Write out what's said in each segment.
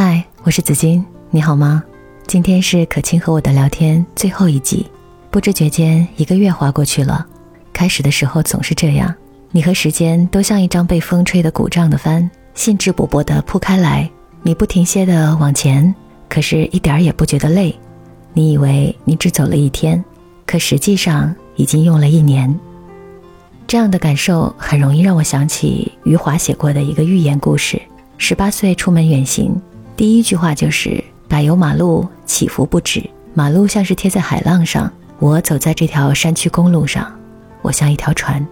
嗨，我是紫金，你好吗？今天是可亲和我的聊天最后一集，不知觉间一个月划过去了。开始的时候总是这样，你和时间都像一张被风吹得鼓胀的帆，兴致勃勃地铺开来，你不停歇地往前，可是一点儿也不觉得累。你以为你只走了一天，可实际上已经用了一年。这样的感受很容易让我想起余华写过的一个寓言故事：十八岁出门远行，第一句话就是“柏油马路起伏不止，马路像是贴在海浪上，我走在这条山区公路上，我像一条船。”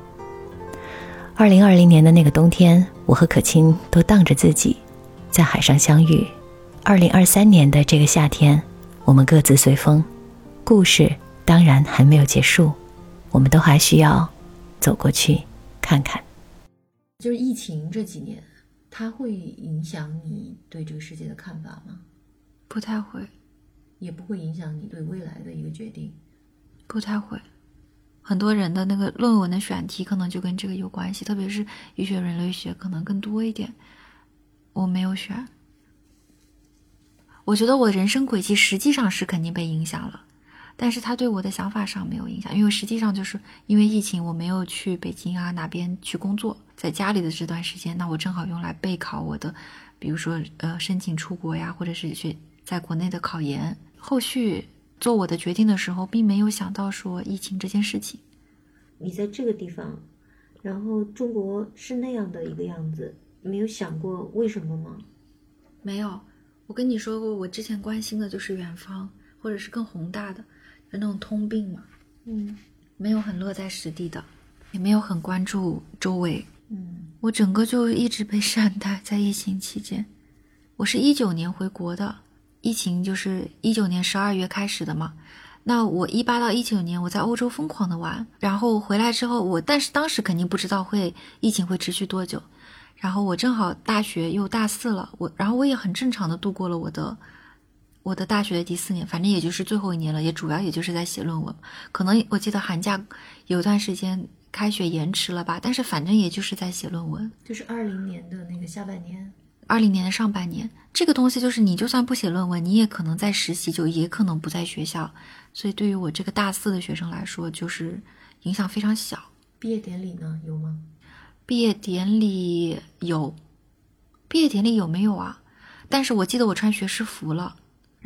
二零二零年的那个冬天，我和可亲都荡着自己，在海上相遇。二零二三年的这个夏天，我们各自随风。故事当然还没有结束，我们都还需要。走过去看看，就是疫情这几年，它会影响你对这个世界的看法吗？不太会，也不会影响你对未来的一个决定。不太会，很多人的那个论文的选题可能就跟这个有关系，特别是医学、人类学可能更多一点。我没有选，我觉得我人生轨迹实际上是肯定被影响了。但是他对我的想法上没有影响，因为实际上就是因为疫情，我没有去北京啊哪边去工作，在家里的这段时间，那我正好用来备考我的，比如说呃申请出国呀，或者是去在国内的考研。后续做我的决定的时候，并没有想到说疫情这件事情。你在这个地方，然后中国是那样的一个样子，没有想过为什么吗？没有，我跟你说过，我之前关心的就是远方，或者是更宏大的。那种通病嘛，嗯，没有很落在实地的，也没有很关注周围，嗯，我整个就一直被善待在疫情期间。我是一九年回国的，疫情就是一九年十二月开始的嘛。那我一八到一九年我在欧洲疯狂的玩，然后回来之后我，但是当时肯定不知道会疫情会持续多久。然后我正好大学又大四了，我然后我也很正常的度过了我的。我的大学的第四年，反正也就是最后一年了，也主要也就是在写论文。可能我记得寒假有段时间开学延迟了吧，但是反正也就是在写论文。就是二零年的那个下半年，二零年的上半年，这个东西就是你就算不写论文，你也可能在实习，就也可能不在学校。所以对于我这个大四的学生来说，就是影响非常小。毕业典礼呢，有吗？毕业典礼有，毕业典礼有没有啊？但是我记得我穿学士服了。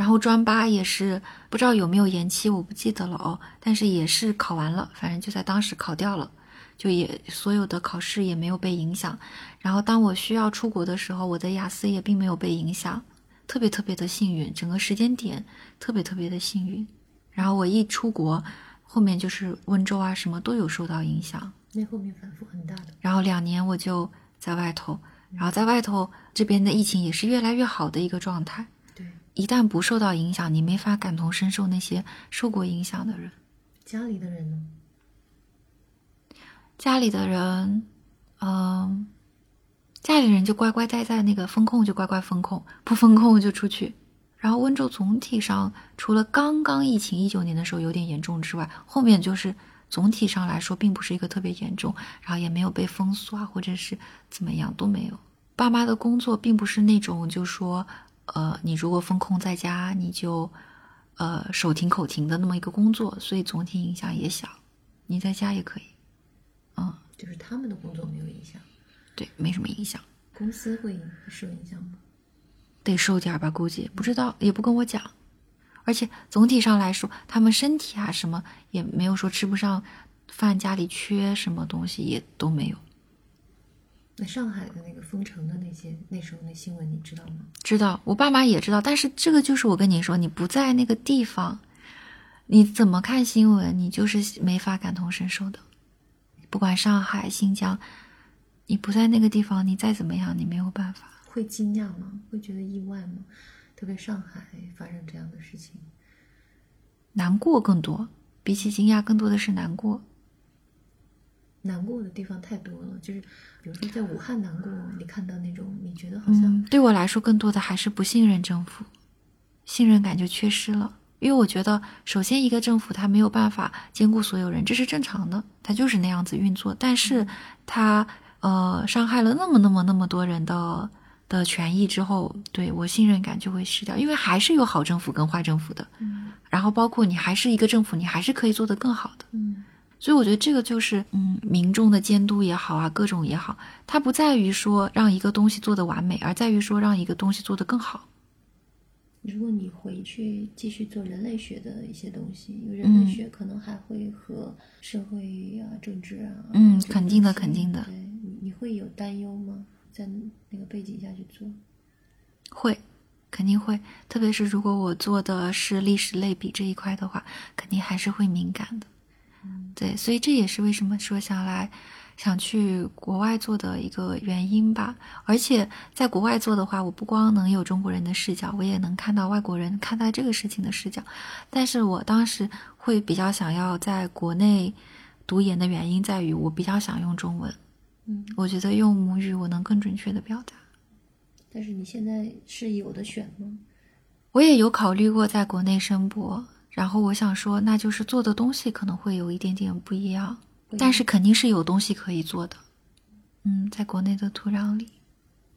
然后专八也是不知道有没有延期，我不记得了哦。但是也是考完了，反正就在当时考掉了，就也所有的考试也没有被影响。然后当我需要出国的时候，我的雅思也并没有被影响，特别特别的幸运，整个时间点特别特别的幸运。然后我一出国，后面就是温州啊什么都有受到影响，那后面反复很大的。然后两年我就在外头，然后在外头这边的疫情也是越来越好的一个状态。一旦不受到影响，你没法感同身受那些受过影响的人。家里的人呢？家里的人，嗯，家里人就乖乖待在那个风控，就乖乖风控，不风控就出去。然后温州总体上，除了刚刚疫情一九年的时候有点严重之外，后面就是总体上来说并不是一个特别严重，然后也没有被封锁啊，或者是怎么样都没有。爸妈的工作并不是那种就说。呃，你如果封控在家，你就，呃，手停口停的那么一个工作，所以总体影响也小。你在家也可以，嗯，就是他们的工作没有影响，对，没什么影响。公司会受影响吗？得受点吧，估计不知道，也不跟我讲。而且总体上来说，他们身体啊什么也没有说吃不上饭，家里缺什么东西也都没有。那上海的那个封城的那些那时候那新闻你知道吗？知道，我爸妈也知道。但是这个就是我跟你说，你不在那个地方，你怎么看新闻？你就是没法感同身受的。不管上海、新疆，你不在那个地方，你再怎么样，你没有办法。会惊讶吗？会觉得意外吗？特别上海发生这样的事情，难过更多，比起惊讶，更多的是难过。难过的地方太多了，就是比如说在武汉难过，你看到那种，你觉得好像对我来说更多的还是不信任政府，信任感就缺失了。因为我觉得，首先一个政府它没有办法兼顾所有人，这是正常的，它就是那样子运作。但是它呃伤害了那么那么那么多人的的权益之后，对我信任感就会失掉，因为还是有好政府跟坏政府的，嗯然后包括你还是一个政府，你还是可以做得更好的。嗯所以我觉得这个就是，嗯，民众的监督也好啊，各种也好，它不在于说让一个东西做得完美，而在于说让一个东西做得更好。如果你回去继续做人类学的一些东西，因为人类学可能还会和社会啊、政治啊，嗯肯定的肯定的对你，你会有担忧吗？在那个背景下去做？会，肯定会，特别是如果我做的是历史类比这一块的话，肯定还是会敏感的。对，所以这也是为什么说想来想去国外做的一个原因吧。而且在国外做的话，我不光能有中国人的视角，我也能看到外国人看待这个事情的视角。但是我当时会比较想要在国内读研的原因在于，我比较想用中文，嗯，我觉得用母语我能更准确的表达。但是你现在是有的选吗？我也有考虑过在国内申博，然后我想说，那就是做的东西可能会有一点点不一样，但是肯定是有东西可以做的。嗯，在国内的土壤里，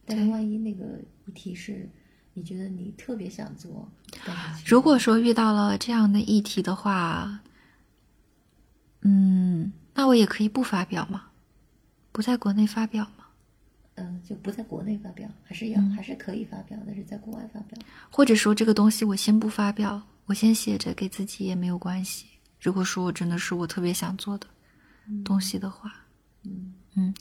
但是万一那个议题是你觉得你特别想做，如果说遇到了这样的议题的话，嗯，那我也可以不发表吗，不在国内发表吗，嗯，就不在国内发表，还是要、嗯还是可以发表，但是在国外发表。或者说这个东西我先不发表，我先写着给自己也没有关系。如果说我真的是我特别想做的东西的话，嗯嗯，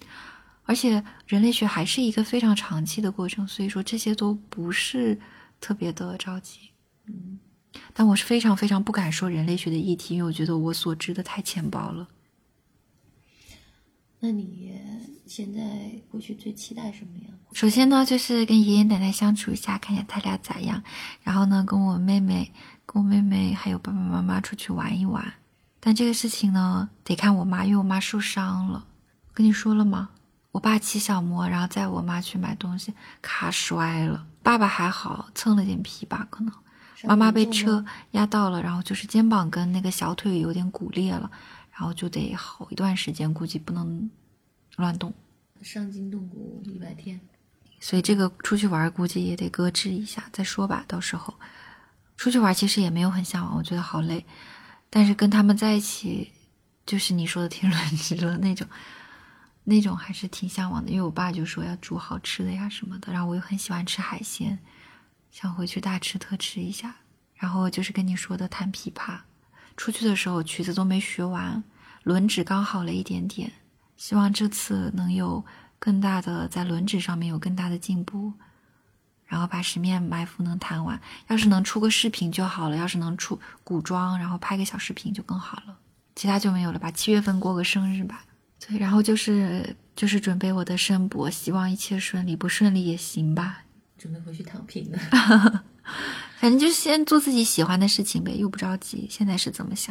而且人类学还是一个非常长期的过程，所以说这些都不是特别的着急。嗯，但我是非常非常不敢说人类学的议题，因为我觉得我所知的太浅薄了。那你现在过去最期待什么呀？首先呢，就是跟爷爷奶奶相处一下，看一下他俩咋样。然后呢，跟我妹妹、跟我妹妹还有爸爸妈妈出去玩一玩。但这个事情呢，得看我妈，因为我妈受伤了。我跟你说了吗？我爸骑小摩，然后载我妈去买东西，卡摔了。爸爸还好，蹭了点皮吧，可能。妈妈被车压到了，然后就是肩膀跟那个小腿有点骨裂了，然后就得好一段时间，估计不能乱动。伤筋动骨一百天。所以这个出去玩估计也得搁置一下再说吧。到时候出去玩其实也没有很向往，我觉得好累。但是跟他们在一起，就是你说的天伦之乐那种，那种还是挺向往的。因为我爸就说要煮好吃的呀什么的，然后我又很喜欢吃海鲜，想回去大吃特吃一下。然后就是跟你说的弹琵琶，出去的时候曲子都没学完，轮指刚好了一点点。希望这次能有更大的在轮指上面有更大的进步，然后把十面埋伏能弹完。要是能出个视频就好了，要是能出古装，然后拍个小视频就更好了。其他就没有了吧？七月份过个生日吧。对，然后就是就是准备我的申博，希望一切顺利，不顺利也行吧。准备回去躺平了。反正就先做自己喜欢的事情呗，又不着急。现在是怎么想。